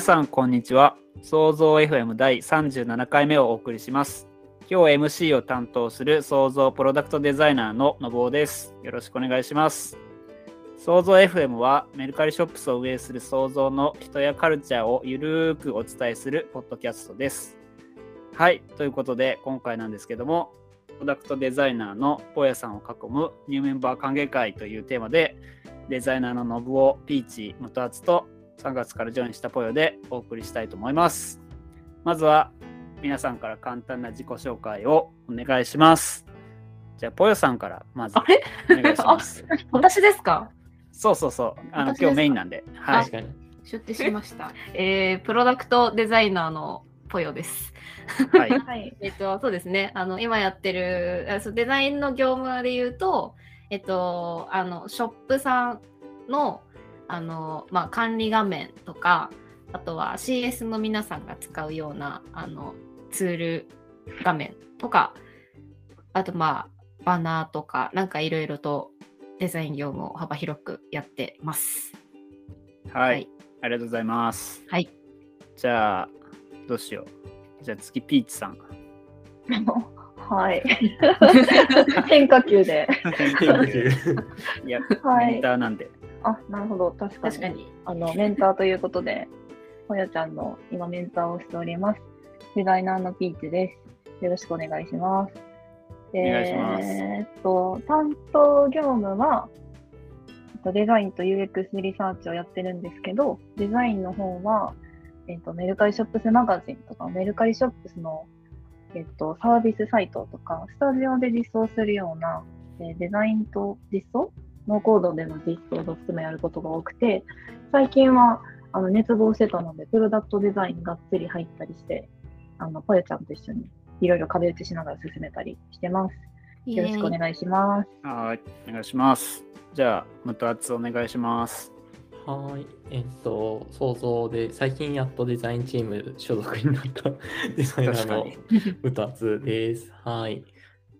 皆さんこんにちは。創造 FM 第37回目をお送りします。今日 MC を担当する創造プロダクトデザイナーののぼうです。よろしくお願いします。創造 FM はメルカリショップスを運営する創造の人やカルチャーをゆるーくお伝えするポッドキャストです。はいということで今回なんですけどもプロダクトデザイナーのポヤさんを囲むニューメンバー歓迎会というテーマでデザイナーのノブオ、ピーチ、ムトアツと3月からジョインしたポヨでお送りしたいと思います。まずは皆さんから簡単な自己紹介をお願いします。じゃあ、ポヨさんからまずお願いします。私ですか？そうそうそう。あの今日メインなんで。はい確。かに。出廷しました。えー、プロダクトデザイナーのポヨです。はい。はい。えっと、そうですね。あの、今やってる、あそうデザインの業務で言うと、えっと、あの、ショップさんの、あの、まあ、管理画面とか、あとは CS の皆さんが使うような、あの、ツール画面とか、あと、まあ、バナーとか、なんかいろいろとデザイン業務を幅広くやってます。はい。はいありがとうございます。はい。じゃあ、どうしよう。じゃあ次、ピーチさん。はい。変化球で。いや、はいメンターなんで。あ、なるほど。確かに。確かに。あの、メンターということで、ほやちゃんの今メンターをしております。デザイナーのピーチです。よろしくお願いします。お願いしますえーっと、担当業務は、えっとデザインと UX リサーチをやってるんですけど、デザインの方は、えっと、メルカリショップスマガジンとか、メルカリショップスの、えっと、サービスサイトとか、スタジオで実装するような、えーデザインと実装ノーコードでの実装を含めやることが多くて、最近はあの熱望してたので、プロダクトデザインがっつり入ったりして、あの、ぽよちゃんと一緒にいろいろ壁打ちしながら進めたりしてます。よろしくお願いします。はい。お願いします。じゃあ、ムトアツお願いします。はい。えっと、想像で、最近やっとデザインチーム所属になったデザイナーの歌津です。はい。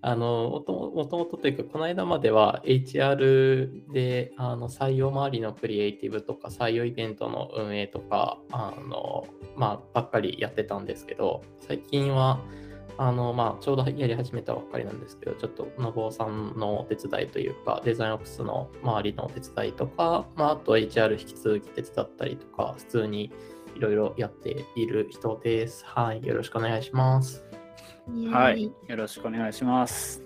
あの、もともとというか、この間までは HR であの採用周りのクリエイティブとか、採用イベントの運営とか、あの、まあ、ばっかりやってたんですけど、最近は、あの、まあ、ちょうどやり始めたばっかりなんですけど、ちょっと、のぼうさんのお手伝いというか、デザインオフィスの周りのお手伝いとか、まあ、あと HR 引き続き手伝ったりとか、普通にいろいろやっている人です。はい。よろしくお願いします。はい。よろしくお願いします。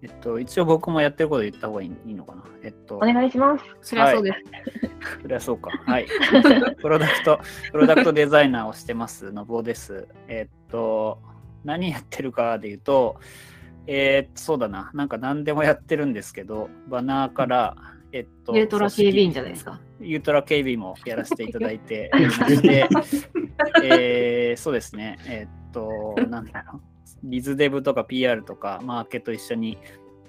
えっと、一応僕もやってること言った方がいいいいのかな？えっとお、願いします。そりゃそうです。そりゃそうか。はい。プロダクト、プロダクトデザイナーをしてます、のぼうです。えっと、何やってるかで言うと、えー、そうだな、なんか何でもやってるんですけど、バナーから、えっと、ユートラ警備員じゃないですか。ユートラ警備もやらせていただいて えーそうですね、えーっと、なんだろう、ビズデブとか PR とかマーケと一緒に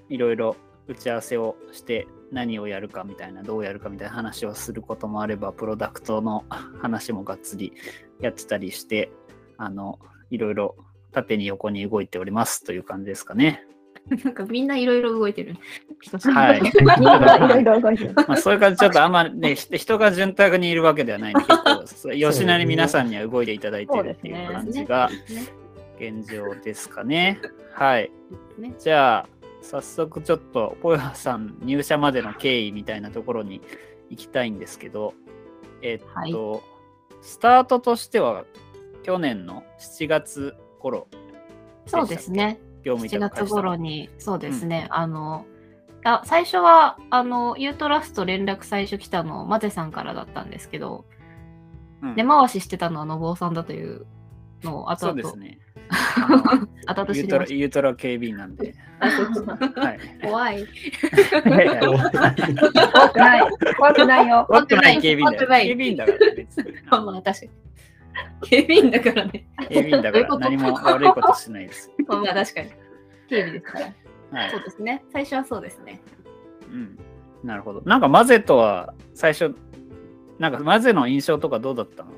いろいろ打ち合わせをして何をやるかみたいな、どうやるかみたいな話をすることもあれば、プロダクトの話もがっつりやってたりして、あの、いろいろ縦に横に動いておりますという感じですかね。なんかみんないろいろ動いてる。はい。みんないろいろ動いてる。まあ、そういう感じ、ちょっとあんまね、ひ人が潤沢にいるわけではないんで、結構 そう、吉成皆さんには動いていただいてるっていう感じが現状ですかね。はい。ねじゃあ、早速ちょっと、ポヨさん入社までの経緯みたいなところに行きたいんですけど、えっと、スタートとしては、去年の7月頃そうですね。業務委7月頃に、そうですね。あの、あ最初は、あの、ユートラスと連絡最初来たの、マゼさんからだったんですけど、うん根回ししてたのはのぼうさんだというのを後々、そうですね。あの後々ユユートラ警備員なんで。た。はい。怖い。怖くない。怖くないよ。怖くない警備員だ警備員だから別に。まあまあ、確かに。警備員だからね。警備員だから何も悪いことしないです。まあまあ、確かに。警備ですから。はいそう。ですね。最初はそうですね。うん。なるほど。なんかマゼとは最初、なんかマゼの印象とかどうだったの？い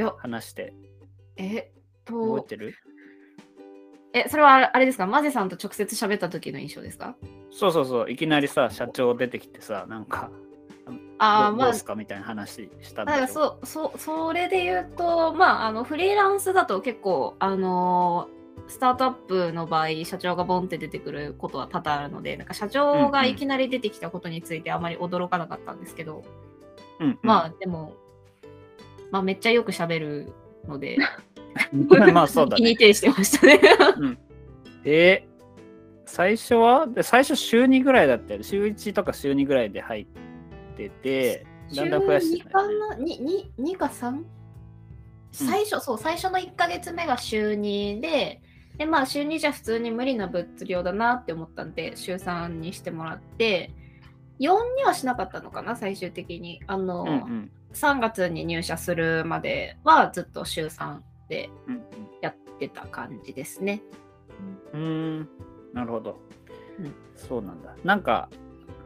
や、話して。えっと、覚えてる？え、それはあれですか？マゼさんと直接喋った時の印象ですか？そうそうそう。いきなりさ、社長出てきてさ、なんか、ああ、まあどうで、すか？みたいな話したんだから。そそそれで言うと、まあ、あのフリーランスだと結構、あのースタートアップの場合社長がボンって出てくることは多々あるのでなんか社長がいきなり出てきたことについてあまり驚かなかったんですけど、うんうん。まあでも、まあ、めっちゃよく喋るので まあそうだね。気に定してましたね。で、最初は？で最初週2ぐらいだったよね。週1とか週2ぐらいで入ってて、だんだん増やして週2たよねかな 2, 2, 2か 3? 最初、そう、最初の1ヶ月目が週2で、で、まあ週2じゃ普通に無理な物量だなって思ったんで、週3にしてもらって、4にはしなかったのかな、最終的に。あの、うんうん3月に入社するまではずっと週3でうんやってた感じですね。うん。うーん、なるほど。うんそうなんだ。なんか、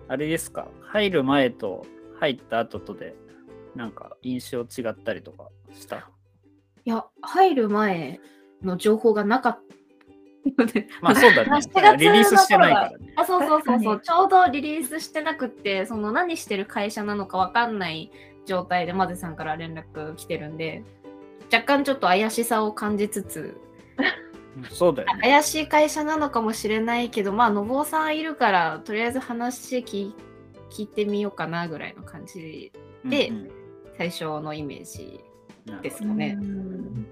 あれですか、入る前と入った後とで、なんか印象違ったりとかした？いや、入る前の情報がなかった まあそうだね7月。リリースしてないからね。あそうそうそうそう、ちょうどリリースしてなくって、その何してる会社なのかわかんない状態でマゼさんから連絡来てるんで、若干ちょっと怪しさを感じつつ、そうだよね。怪しい会社なのかもしれないけど、まあ、のぼうさんいるから、とりあえず話聞聞いてみようかなぐらいの感じ、でうんうん最初のイメージですかねうん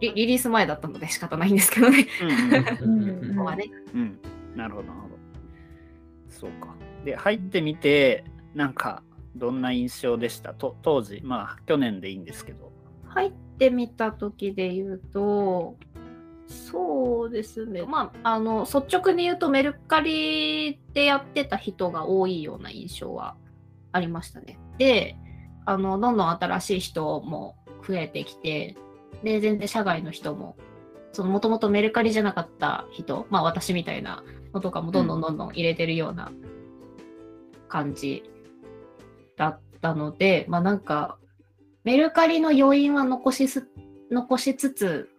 リ。リリース前だったので仕方ないんですけどね。うん、なるほど、なるほど。そうか。で、入ってみて、なんか、どんな印象でした？と当時、まあ、去年でいいんですけど。入ってみた時で言うとそうですね。まああの率直に言うとメルカリでやってた人が多いような印象はありましたね。であのどんどん新しい人も増えてきてで全然社外の人もそのもともとメルカリじゃなかった人まあ私みたいなのとかもどんどん。どんどん入れてるような感じだったので、まあなんかメルカリの要因は残しす残しつつ、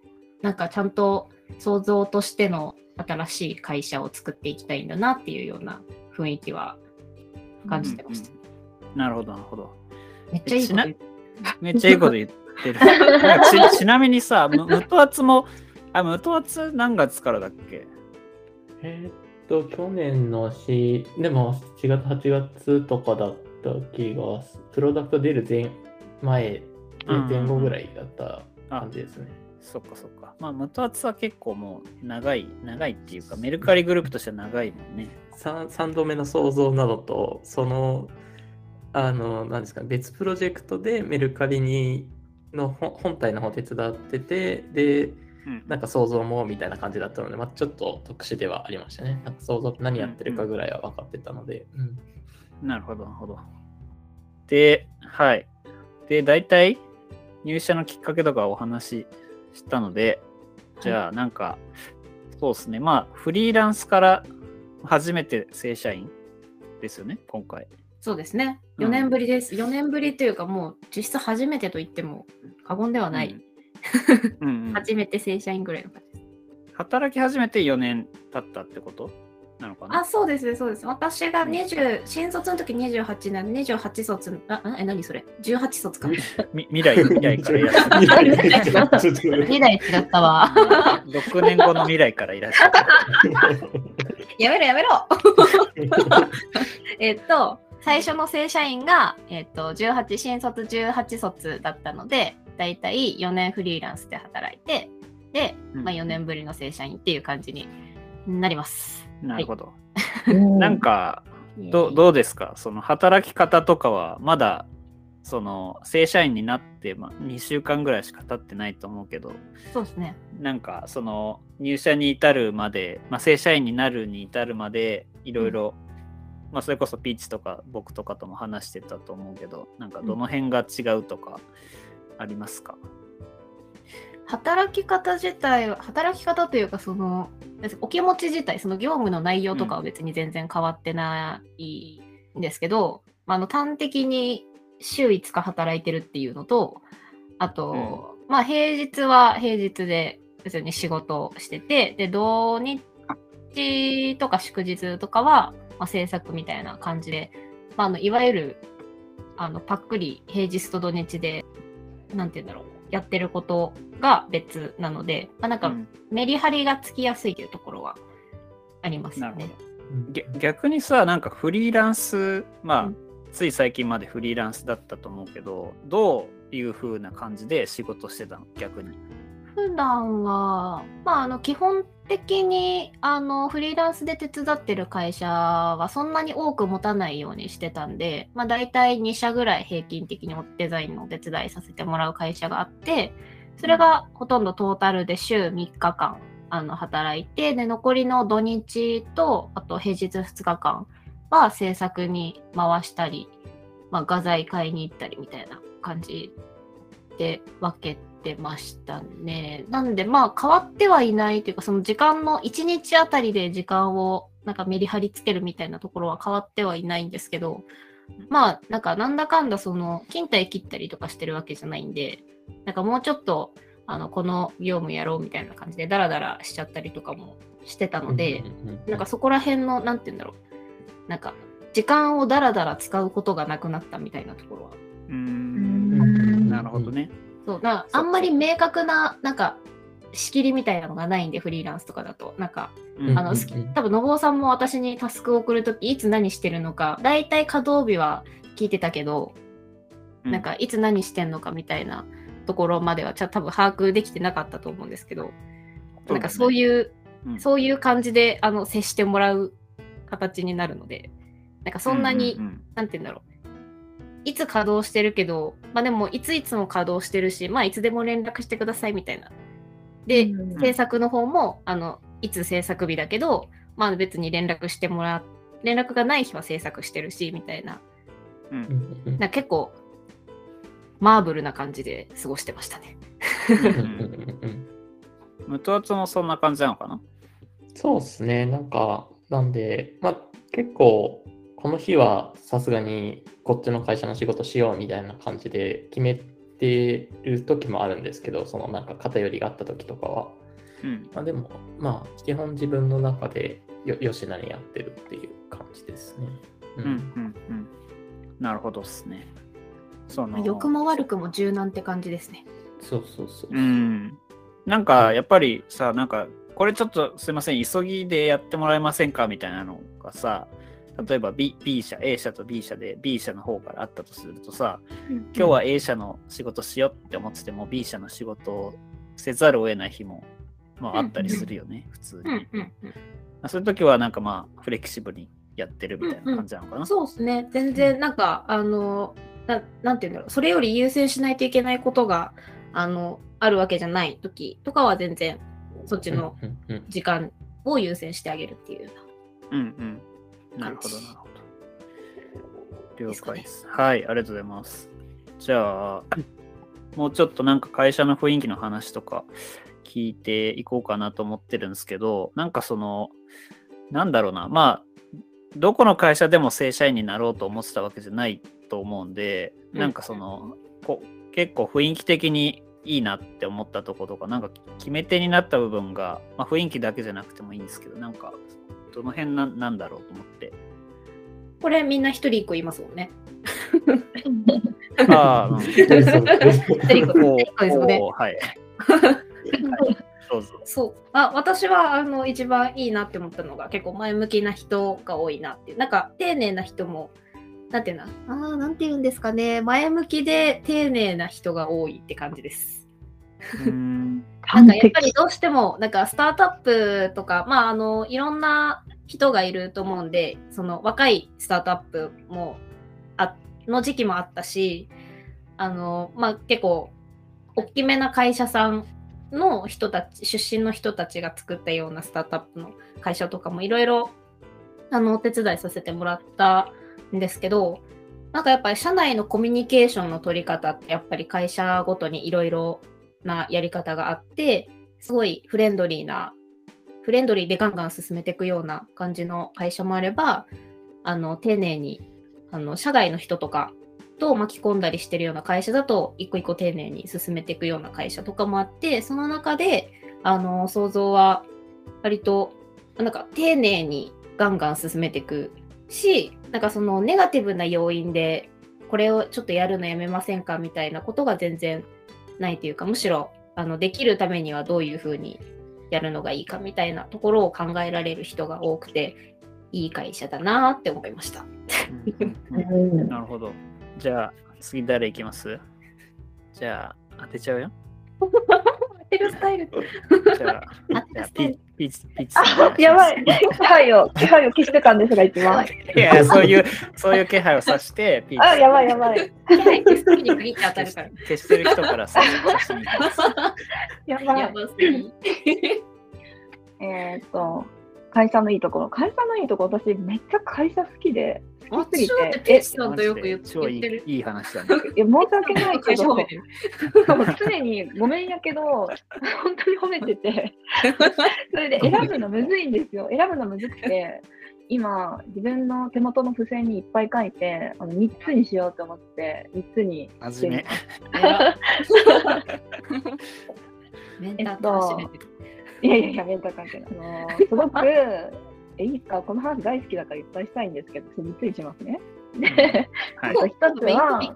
なんかちゃんと創造としての新しい会社を作っていきたいんだなっていうような雰囲気は感じてました。なるほど、なるほど。めっちゃいいこと言ってめっちゃいいこと言ってる。なんかち ちなみにさ、む無糖圧も、あ、無糖圧何月からだっけ？えーっと、去年のし、でも7月、8月とかだった気がす、プロダクト出る前前、うん前後ぐらいだったあ感じですね。そっかそっか。まあ、無糖圧は結構もう長い、長いっていうか、メルカリグループとしては長いもんね。3, 3度目の創造などと、その、あの、なんですか、別プロジェクトでメルカリにの本本体の方手伝ってて、で、うんなんか想像もみたいな感じだったので、まあ、ちょっと特殊ではありましたね。なんか想像何やってるかぐらいは分かってたので。うんなるほど、なるほど。で、はい。で、大体入社のきっかけとかお話ししたので、じゃあなんか、そうですね。まあ、フリーランスから初めて正社員ですよね、今回。そうですね。うん4年ぶりです。4年ぶりというかもう実質初めてと言っても過言ではない。うん。うんうん 初めて正社員ぐらいの感じです。働き始めて4年経ったってこと？なのかな？あ、そうですね、そうです。私が20、新卒の時28年、28卒、あ、あえ、何それ ?18 卒か。み未来、未来からいらっしゃる。未来ちょっと2台違ったわ。6年後の未来からいらっしゃる。やめろやめろ えっと、最初の正社員が、えっと、18、新卒18卒だったので、だいたい4年フリーランスで働いて、で、まあ、4年ぶりの正社員っていう感じになります。なるほど。うん。なんか、どどうですか？その働き方とかはまだその正社員になって、まあ、2週間ぐらいしか経ってないと思うけどそうですね。なんかその入社に至るまで、まあ、正社員になるに至るまでいろいろ、まあ、それこそピーチとか僕とかとも話してたと思うけどなんかどの辺が違うとかありますか、働き方自体は、働き方というか、その、お気持ち自体、その業務の内容とかは別に全然変わってないんですけど、まあ、あの端的に週5日働いてるっていうのと、あと、まあ平日は平日で別に仕事をしてて、で、土日とか祝日とかは、まあ、制作みたいな感じで、まあ、あのいわゆるあのパックリ平日と土日で、なんて言うんだろう、やってることが別なので、まあ、なんかうん。メリハリがつきやすいというところはありますよね逆にさなんかフリーランスまあ、うん。つい最近までフリーランスだったと思うけどどういう風な感じで仕事してたの？逆に。普段は、まあ、あの基本的にあのフリーランスで手伝ってる会社はそんなに多く持たないようにしてたんで、まあ、大体2社ぐらい平均的にデザインのお手伝いさせてもらう会社があってそれがほとんどトータルで週3日間あの働いてで残りの土日とあと平日2日間は制作に回したり、まあ、画材買いに行ったりみたいな感じで分けてましたね。なんでまあ変わってはいないというかその時間の1日あたりで時間をなんかメリハリつけるみたいなところは変わってはいないんですけどまあなんかなんだかんだその勤怠切ったりとかしてるわけじゃないんでなんかもうちょっとあのこの業務やろうみたいな感じでダラダラしちゃったりとかもしてたので、なんかそこら辺のなんて言うんだろう。なんか時間をダラダラ使うことがなくなったみたいなところは。うん。んなるほどね。そうなそうあんまり明確ななんか仕切りみたいなのがないんでフリーランスとかだと。なんかうんあの好き多分信夫さんも私にタスクを送るときいつ何してるのか大体稼働日は聞いてたけど、うん。なんかいつ何してんのかみたいなところまではちゃ多分把握できてなかったと思うんですけど、なんかそうういううんそういう感じであの接してもらう形になるのでなんかそんなに、ううんなんて言うんだろう。いつ稼働してるけど、まあでもいついつも稼働してるし、まあいつでも連絡してくださいみたいな。で、うん制作の方も、あの、いつ制作日だけど、まあ別に連絡してもら連絡がない日は制作してるし、みたいな。うんな結構、マーブルな感じで過ごしてましたね。無糖圧もそんな感じなのかな？そうですね。なんか、なんで、まあ、結構、この日はさすがにこっちの会社の仕事しようみたいな感じで決めてる時もあるんですけど、そのなんか偏りがあった時とかは。うんまあでも、まあ、基本自分の中でよよしなにやってるっていう感じですね。ううんうんうんなるほどっすねその良くも悪くも柔軟って感じですね。そうそうそう。うん。なんか、やっぱりさ、なんか、これちょっとすいません、急ぎでやってもらえませんかみたいなのがさ、例えば B, B 社、A 社と B 社で B 社の方からあったとするとさ、今日は A 社の仕事しようって思ってても B 社の仕事をせざるを得ない日も、まあ、あったりするよね、普通に。うんうんうん。そういう時はなんかまあ、フレキシブルにやってるみたいな感じなのかな。そうですね。全然、なんか、あの、ななんて言うんだろう。それより優先しないといけないことが、あの、あるわけじゃない時とかは全然、そっちの時間を優先してあげるっていうような。うんうん。なるほど、なるほど。了解です。はい、ありがとうございます。じゃあ、もうちょっとなんか会社の雰囲気の話とか聞いていこうかなと思ってるんですけど、なんかその、なんだろうな、まあ、どこの会社でも正社員になろうと思ってたわけじゃないと思うんで、うんなんかその、こ結構雰囲気的にいいなって思ったとことか、なんか決め手になった部分が、まあ、雰囲気だけじゃなくてもいいんですけど、なんか、どの辺ななんだろうと思って。これみんな一人一個言いますもんね。ああ、うん一人そう一個ですよね。はい。どうぞ。そう。あ、私は、あの、一番いいなって思ったのが、結構前向きな人が多いなっていう。なんか、丁寧な人も、なんていうの？ああ、なんて言うんですかね。前向きで丁寧な人が多いって感じです。うん。なんかやっぱりどうしても、なんかスタートアップとか、まあ、あの、いろんな人がいると思うんで、その若いスタートアップも、あの時期もあったし、あの、まあ、結構、大きめな会社さんの人たち、出身の人たちが作ったようなスタートアップの会社とかもいろいろ、あの、お手伝いさせてもらったんですけど、なんかやっぱり社内のコミュニケーションの取り方ってやっぱり会社ごとにいろいろなやり方があって、すごいフレンドリーな、フレンドリーでガンガン進めていくような感じの会社もあれば、あの、丁寧に、あの、社外の人とかと巻き込んだりしてるような会社だと、一個一個丁寧に進めていくような会社とかもあって、その中で、あの、想像は、割と、なんか、丁寧にガンガン進めていくし、なんかそのネガティブな要因で、これをちょっとやるのやめませんかみたいなことが全然ないというかむしろあのできるためにはどういうふうにやるのがいいかみたいなところを考えられる人が多くていい会社だなって思いました。うん なるほど。じゃあ、次誰いきます？じゃあ、当てちゃうよ。テルスタイルじゃあ、あじゃあピピッチ、ピッチ。やばい。気配を、気配を消してたんですが、一番。いや、そういう、そういう気配をさして、ピーチあ、やばいやばい。気配消す時に限って当たるから。消してる人からさ。やばい。やばすぎ。えーっと、会社のいいところ。会社のいいところ、私、めっちゃ会社好きで、好きすぎ私だってて、ピッチさんとよく言ってる。いいい話だね。や申し訳ないけど常にごめんやけど、本当に褒めてて、それで選ぶのむずいんですよ。選ぶのむずくて、今、自分の手元の付箋にいっぱい書いて、あの3つにしようと思って、3つにしてみ目。メンターって走れてる。いやいやいや、メンター関係ない。あのーすごく、え、いいですかこの話大好きだからいっぱいしたいんですけど、3つにしますね。で、はい一つは。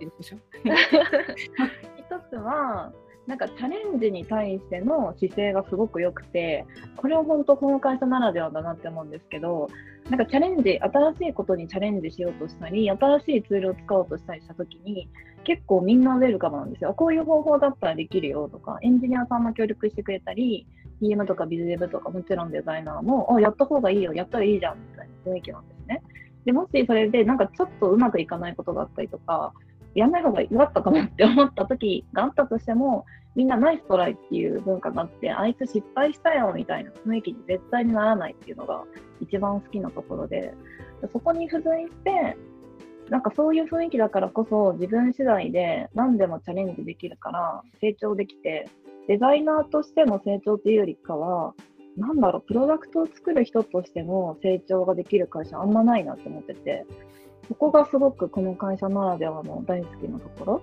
一つは、なんかチャレンジに対しての姿勢がすごく良くて、これは本当この会社ならではだなって思うんですけど、なんかチャレンジ、新しいことにチャレンジしようとしたり、新しいツールを使おうとしたりしたときに、結構みんなウェルカムなんですよ。こういう方法だったらできるよとか、エンジニアさんも協力してくれたり、PM とかビズデブとかもちろんデザイナーも、あ、やった方がいいよ、やったらいいじゃんみたいな雰囲気なんですね。で、もしそれでなんかちょっとうまくいかないことがあったりとか、やんない方が良かったかもって思った時があったとしても、みんなナイストライっていう文化があって、あいつ失敗したよみたいな雰囲気に絶対にならないっていうのが一番好きなところで、そこに付随して、なんかそういう雰囲気だからこそ自分次第で何でもチャレンジできるから成長できて、デザイナーとしての成長っていうよりかは、なんだろう、プロダクトを作る人としての成長ができる会社あんまないなって思ってて、そこがすごくこの会社ならではの大好きなところ。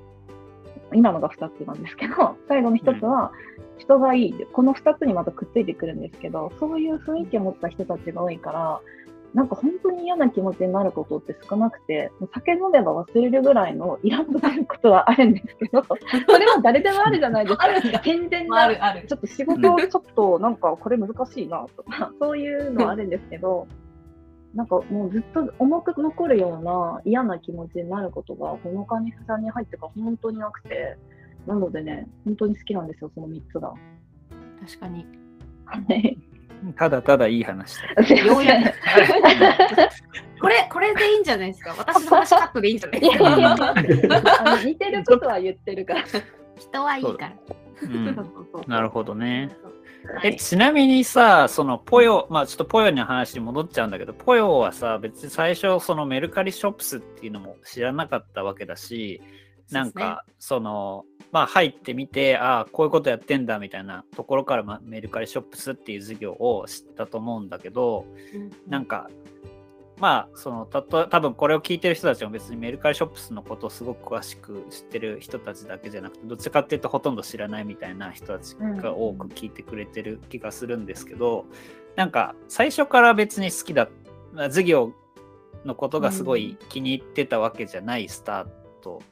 今のが2つなんですけど、最後の1つは人がいい。この2つにまたくっついてくるんですけど、そういう雰囲気を持った人たちが多いから、なんか本当に嫌な気持ちになることって少なくて、もう酒飲めば忘れるぐらいのイラッとすることはあるんですけど、それは誰でもあるじゃないですか。ある健全なあるあるちょっと仕事をちょっとなんかこれ難しいなとか、そういうのはあるんですけど、なんかもうずっと重く残るような嫌な気持ちになることが、この会社に入ってから本当になくて、なのでね、本当に好きなんですよ、その3つが。確かに。はいただただいい話だ。ようやくこれ、これでいいんじゃないですか？私の話カットでいいんじゃないですいやいやか。似てることは言ってるから。人はいいから。うんなるほどね。え、はいちなみにさ、そのポヨ、まあちょっとポヨの話に戻っちゃうんだけど、ポヨはさ、別に最初、そのメルカリショップスっていうのも知らなかったわけだし、なんか、その、まあ入ってみて、ああ、こういうことやってんだみたいなところから、まあ、メルカリショップスっていう事業を知ったと思うんだけど、なんか、まあ、その、たと、多分これを聞いてる人たちも別にメルカリショップスのことをすごく詳しく知ってる人たちだけじゃなくて、どっちかっていうとほとんど知らないみたいな人たちが多く聞いてくれてる気がするんですけど、なんか、最初から別に好きだ、まあ事業のことがすごい気に入ってたわけじゃないスタート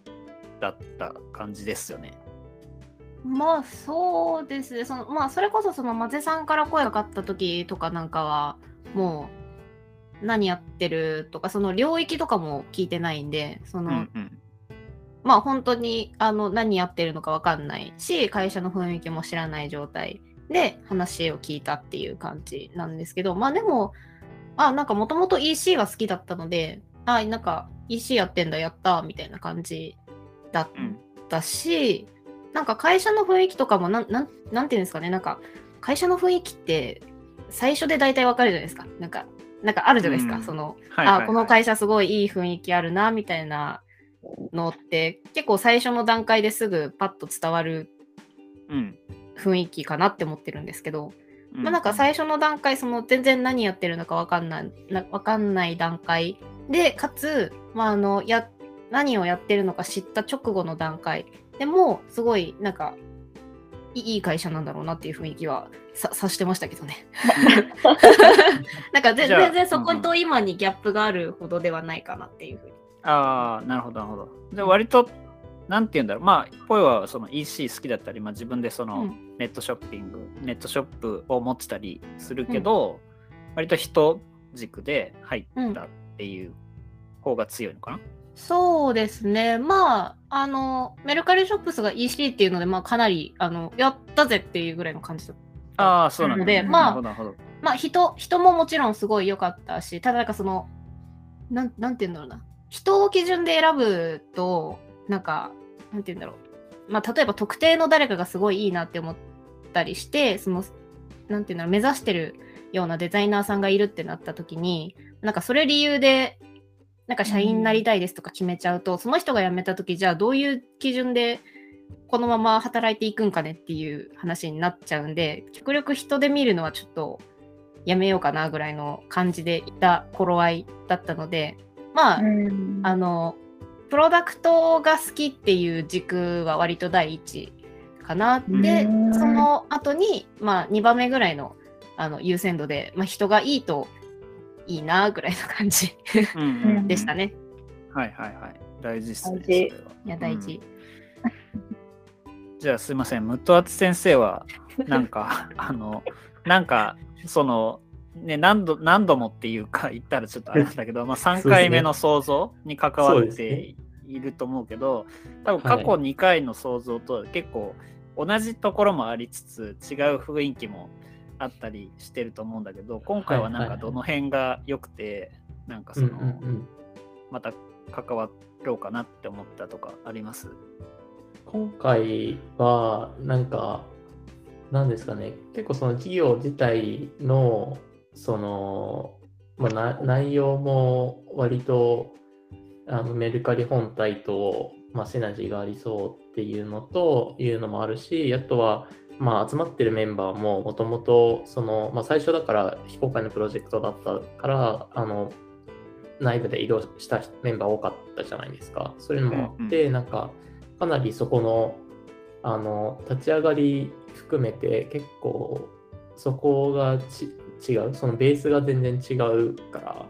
だった感じですよね。まあそうですね。そのまあそれこそそのマゼさんから声がかかった時とかなんかはもう何やってるとかその領域とかも聞いてないんでその、うんうん。まあ本当にあの何やってるのかわかんないし会社の雰囲気も知らない状態で話を聞いたっていう感じなんですけどまあでもあなんかもともと EC が好きだったのであなんか EC やってんだやったみたいな感じだっうんたし、なんか会社の雰囲気とかもなんなんなんていうんですかねなんか会社の雰囲気って最初で大体わかるじゃないですか。なんかなんかあるじゃないですか、うん。そのはいはいはい。あこの会社すごいいい雰囲気あるなみたいなのって結構最初の段階ですぐパッと伝わるうん。雰囲気かなって思ってるんですけど、うん。まあなんか最初の段階その全然何やってるのかわかんないなわかんない段階でかつ、まあ、あのや何をやってるのか知った直後の段階でもすごいなんかいいい会社なんだろうなっていう雰囲気はさ察してましたけどね。なんか全然そこうんと今にギャップがあるほどではないかなっていうふうにああ、なるほど、なるほど。じゃあ割と、なんて言うんだろう。まあ、ポイはその EC 好きだったり、まあ、自分でそのうんネットショッピング、ネットショップを持ってたりするけど、割と人軸で入ったっていう方が強いのかな、そうですね。まあ、あの、メルカリショップスが EC っていうので、まあ、かなり、あの、やったぜっていうぐらいの感じだった。ああ、そうなんだ、でまあ。まあ、人、人ももちろんすごい良かったし、ただなんかその、なん、なんて言うんだろうな。人を基準で選ぶと、なんか、なんて言うんだろう。まあ、例えば特定の誰かがすごいいいなって思ったりして、その、なんていうんだろう、目指してるようなデザイナーさんがいるってなった時に、なんかそれ理由で、なんか社員になりたいですとか決めちゃうと、その人が辞めた時、じゃあどういう基準でこのまま働いていくんかねっていう話になっちゃうんで、極力人で見るのはちょっとやめようかなぐらいの感じでいた頃合いだったので、まあ、うんあの、プロダクトが好きっていう軸は割と第一かな。でう、んその後に、まあ、2番目ぐらいのあの優先度で、まあ、人がいいといいなぐらいの感じうんうんうんでしたね。はいはいはい。大事っすね。大事それはいや、大事。じゃあすいません、ムットアツ先生は、なんか、あの、なんか、その、ね、何度何度もっていうか言ったらちょっとあれだけど、まあ、3回目の想像に関わってねいると思うけど、多分過去2回の想像と結構同じところもありつつ違う雰囲気もあったりしてると思うんだけど今回はなんはいはいはいかどの辺が良くてなんかうんその、うんうんまた関わろうかなって思ったとかあります？今回は、なんか、なんですかね、結構その事業自体の、その、まあ、な内容も割とあのメルカリ本体と、まあ、シナジーがありそうっていうのというのもあるし、あとは、まあ、集まってるメンバーももともとその、まあ、最初だから非公開のプロジェクトだったからあの内部で移動したメンバー多かったじゃないですか。そういうのもあって、なんかかなりそこのあの立ち上がり含めて結構そこがち違うそのベースが全然違うから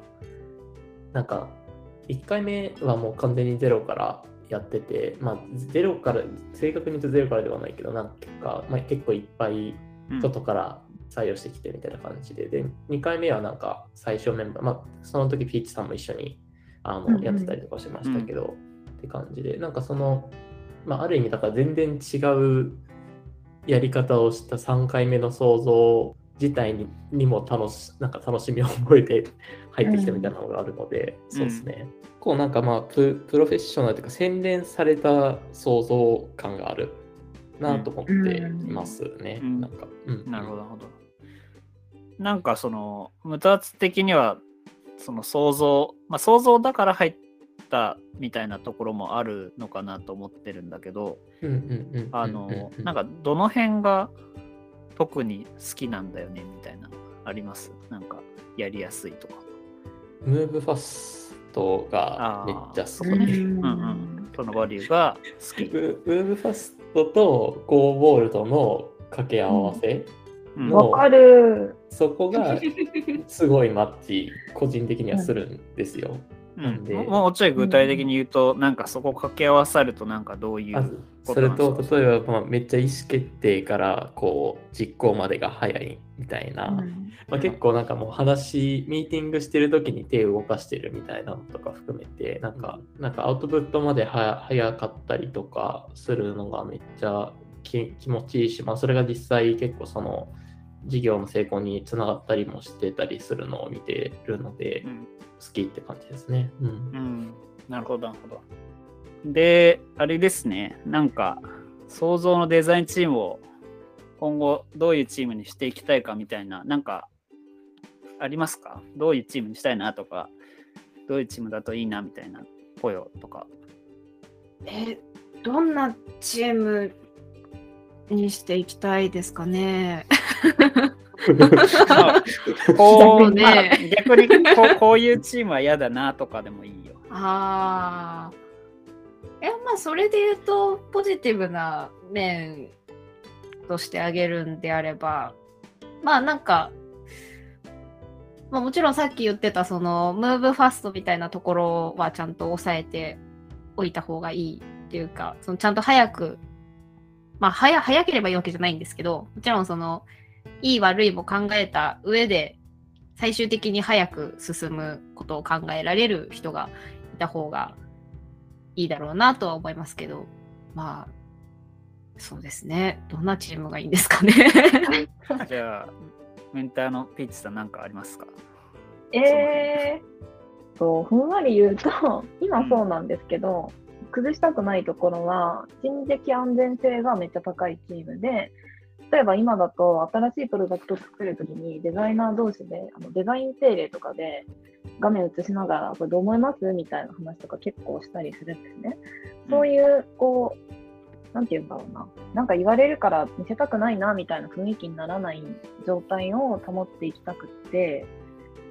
なんか1回目はもう完全にゼロからやっててまあゼロから正確に言うとゼロからではないけどなんか、まあ、結構いっぱいうん。外から採用してきてみたいな感じで、で、2回目はなんか最初メンバー、まあ、その時ピーチさんも一緒にあのうんうん。やってたりとかしましたけど、って感じで、なんかその、まあ、ある意味だから全然違うやり方をした3回目の想像自体ににも楽しなんか楽しみを覚えて入ってきたみたいなのがあるので、そうですね。こうなんかまあププロフェッショナルというか洗練された想像感があるなと思っていますね。うんなんか、うんなるほど、なるほど。なんかその、無駄圧的には、その想像、まあ想像だから入ったみたいなところもあるのかなと思ってるんだけど、うんうんうんうんあの、なんかかどの辺が特に好きなんだよねみたいな、あります？なんかやりやすいとか。ムーブファストがめっちゃ好きで、うんうん。そのバリューが好き。ム ムーブファストとゴーボールドの掛け合わせ、うんのわかる。そこがすごいマッチ個人的にはするんですよ。うん。で。ももうちょい具体的に言うと、なんかそこ掛け合わさるとなんかどういあうそれと例えば、まあ、めっちゃ意思決定からこう実行までが早いみたいな、まあ、結構なんかもう話ミーティングしてる時に手を動かしてるみたいなのとか含めてなんかなんかアウトプットまでは早かったりとかするのがめっちゃ気気持ちいいし、まあ、それが実際結構その事業の成功につながったりもしてたりするのを見てるので。うん好きって感じですね。うんうん、なるほど、なるほど。で、あれですね、なんか、想像のデザインチームを今後どういうチームにしていきたいかみたいな、なんか、ありますか？どういうチームにしたいなとか、どういうチームだといいなみたいな、雇用とか。え、どんなチームにしていきたいですかね？まあこうねまあ逆にこうこういうチームは嫌だなとかでもいいよ。ああ。いや、まあ、それで言うと、ポジティブな面としてあげるんであれば、まあ、なんか、まあ、もちろんさっき言ってたそのムーブファストみたいなところはちゃんと抑えておいた方がいいっていうか、そのちゃんと早く、まあ早早ければいいわけじゃないんですけど、もちろんそのいい悪いも考えた上で最終的に早く進むことを考えられる人がいた方がいいだろうなとは思いますけど、まあ、そうですね。どんなチームがいいんですかね。じゃあ、メンターのピッチさん何かありますか？えー、と、ふんわり言うと、今そうなんですけど、崩したくないところは、心理的安全性がめっちゃ高いチームで、例えば今だと新しいプロダクトを作るときにデザイナー同士であのデザイン定例とかで画面映しながらこれどう思います？みたいな話とか結構したりするんですね。そういうこうなんて言うんだろうな。なんか言われるから見せたくないなみたいな雰囲気にならない状態を保っていきたくって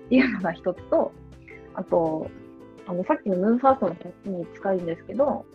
っていうのが一つと、あと、あのさっきのムーンファーストの話に近いんですけど、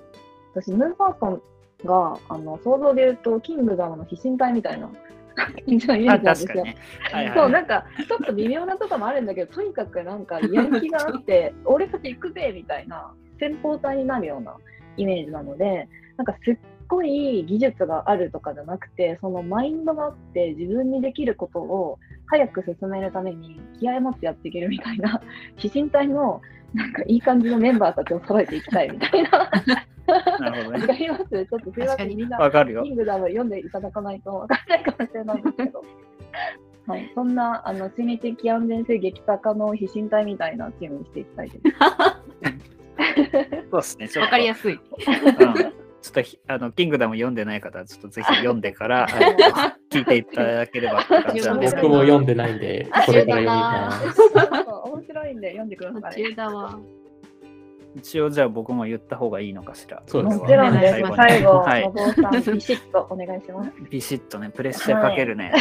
私、ムーンファーストが、あの想像で言うと、キングダムの飛信隊みたいな感じのですよ。ね はいはいそう、なんか、ちょっと微妙なとこもあるんだけど、とにかくなんか、やる気があって、俺たち行くぜみたいな、先方隊になるようなイメージなので、なんか、すっごい技術があるとかじゃなくて、そのマインドがあって、自分にできることを早く進めるために、気合い持ってやっていけるみたいな、飛信隊の、なんかいい感じのメンバーたちを揃えていきたいみたいな。なるほどねわかりますちょっとすいみんなわかるよキ。ングダム読んでいただかないとわからないかもしれないんですけど。はい、そんなあの心理的安全性激高の非身体みたいなチームにしていきたいです。そうですね。ちょっとわかりやすい。うんちょっとひあの、キングダム読んでない方は、ちょっとぜひ読んでから、聞いていただければって感じなんですけど。僕も読んでないんで、これから読みます。面白いんで読んでくだ途さい。中だわ。一応、じゃあ僕も言った方がいいのかしら。そうですもちろん最後、はいビシッとお願いします。ビシッとね、プレッシャーかけるね。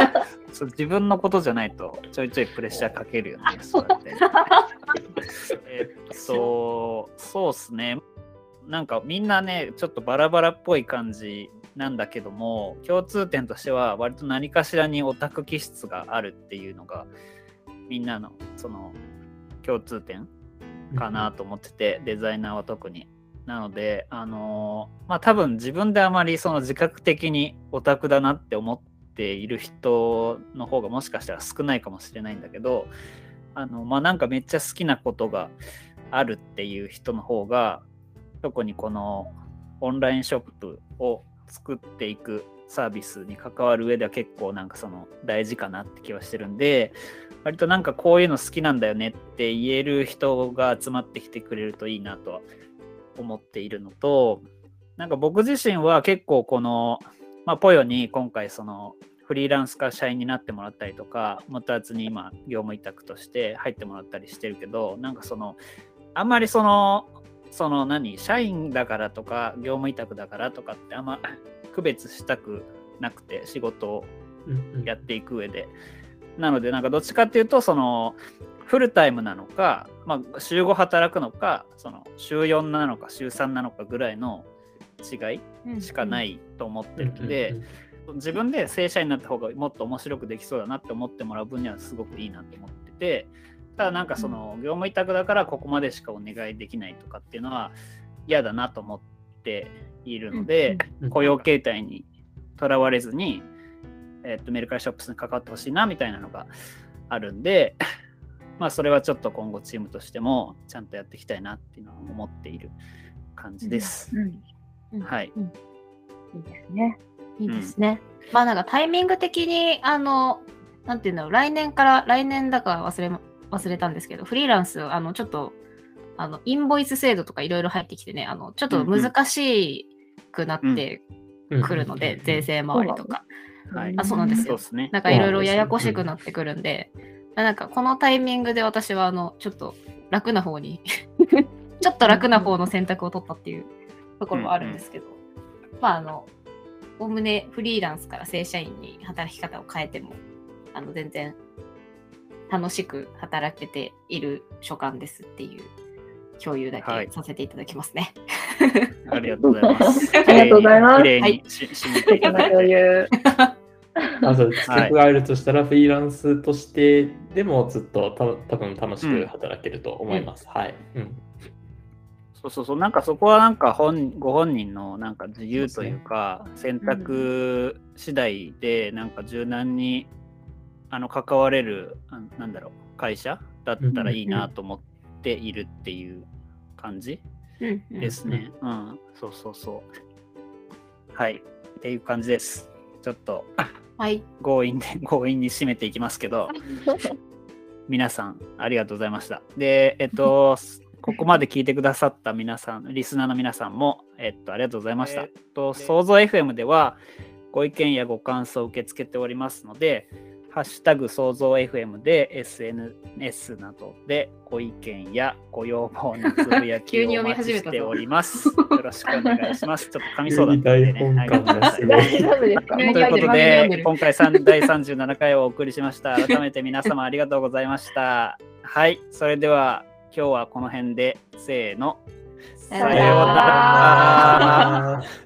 そう自分のことじゃないと、ちょいちょいプレッシャーかけるよね。そうやってえっと、そうっすね。なんかみんなね、ちょっとバラバラっぽい感じなんだけども、共通点としては、割と何かしらにオタク気質があるっていうのが、みんなのその共通点かなと思ってて、デザイナーは特に。なので、あのーまあ多分自分であまりその自覚的にオタクだなって思っている人の方がもしかしたら少ないかもしれないんだけど、あの、まあなんかめっちゃ好きなことがあるっていう人の方が、特にこのオンラインショップを作っていくサービスに関わる上では結構なんかその大事かなって気はしてるんで、割となんかこういうの好きなんだよねって言える人が集まってきてくれるといいなとは思っているのと、なんか僕自身は結構この、まあ、ポヨに今回そのフリーランス化社員になってもらったりとか、もたつに今業務委託として入ってもらったりしてるけど、なんかその、あんまりその、その何、社員だからとか業務委託だからとかってあんま区別したくなくて仕事をうんうんやっていく上で。なので、なんかどっちかっていうと、その、フルタイムなのか、まあ、週5働くのか、その、週4なのか、週3なのかぐらいの違いしかないと思ってるので、自分で正社員になった方がもっと面白くできそうだなって思ってもらう分にはすごくいいなと思ってて、ただなんかその、業務委託だからここまでしかお願いできないとかっていうのは嫌だなと思っているので、うん。雇用形態にとらわれずに、えっとメルカリショップスに関わってほしいなみたいなのがあるんで、まあそれはちょっと今後チームとしてもちゃんとやっていきたいなっていうのは思っている感じです。うん、うんはい。うんいいですね。いいですね。まあなんかタイミング的に、あの、なんていうんだろう、来年から、来年だから忘れま、忘れたんですけど、フリーランス、あの、ちょっと、あの、インボイス制度とかいろいろ入ってきてね、あの、ちょっと難しくなってくるので、税制周りとか。はい。あそうなんですよ。すね。なんかいろいろややこしくなってくるんで、なんかこのタイミングで私は、あの、ちょっと楽な方に、ちょっと楽な方の選択を取ったっていうところはあるんですけど、まあ、あの、おおむねフリーランスから正社員に働き方を変えても、あの、全然楽しく働けている所感ですっていう共有だはいけさせていただきますね。ありがとうございます。ありがとうございます綺麗にし締めていただいて。共有。あそう企画があるとしたら、フリーランスとしてでもずっとた多分楽しく働けると思います。はい。うん。そうそうそう、なんかそこはなんか本ご本人のなんか自由というか、選択次第でなんか柔軟にあの関われる、あなんだろう、会社だったらいいなと思っているっていう感じですね。うん、そうそうそう。はい、っていう感じです。ちょっとはい。強引で強引に締めていきますけど、皆さんありがとうございました。で、えっと、ここまで聞いてくださった皆さん、リスナーの皆さんも、えっと、ありがとうございました。えっと、創造 FM では、ご意見やご感想を受け付けておりますので、ハッシュタグ創造 FM で SNS などでご意見やご要望のつぶやき急にをお待ち読み始めたぞしております。よろしくお願いします。ちょっと噛みそうだったんで、ね。大丈夫ですかということで今回第37回をお送りしました。改めて皆様ありがとうございました。はい、それでは今日はこの辺で、せーの。さようなら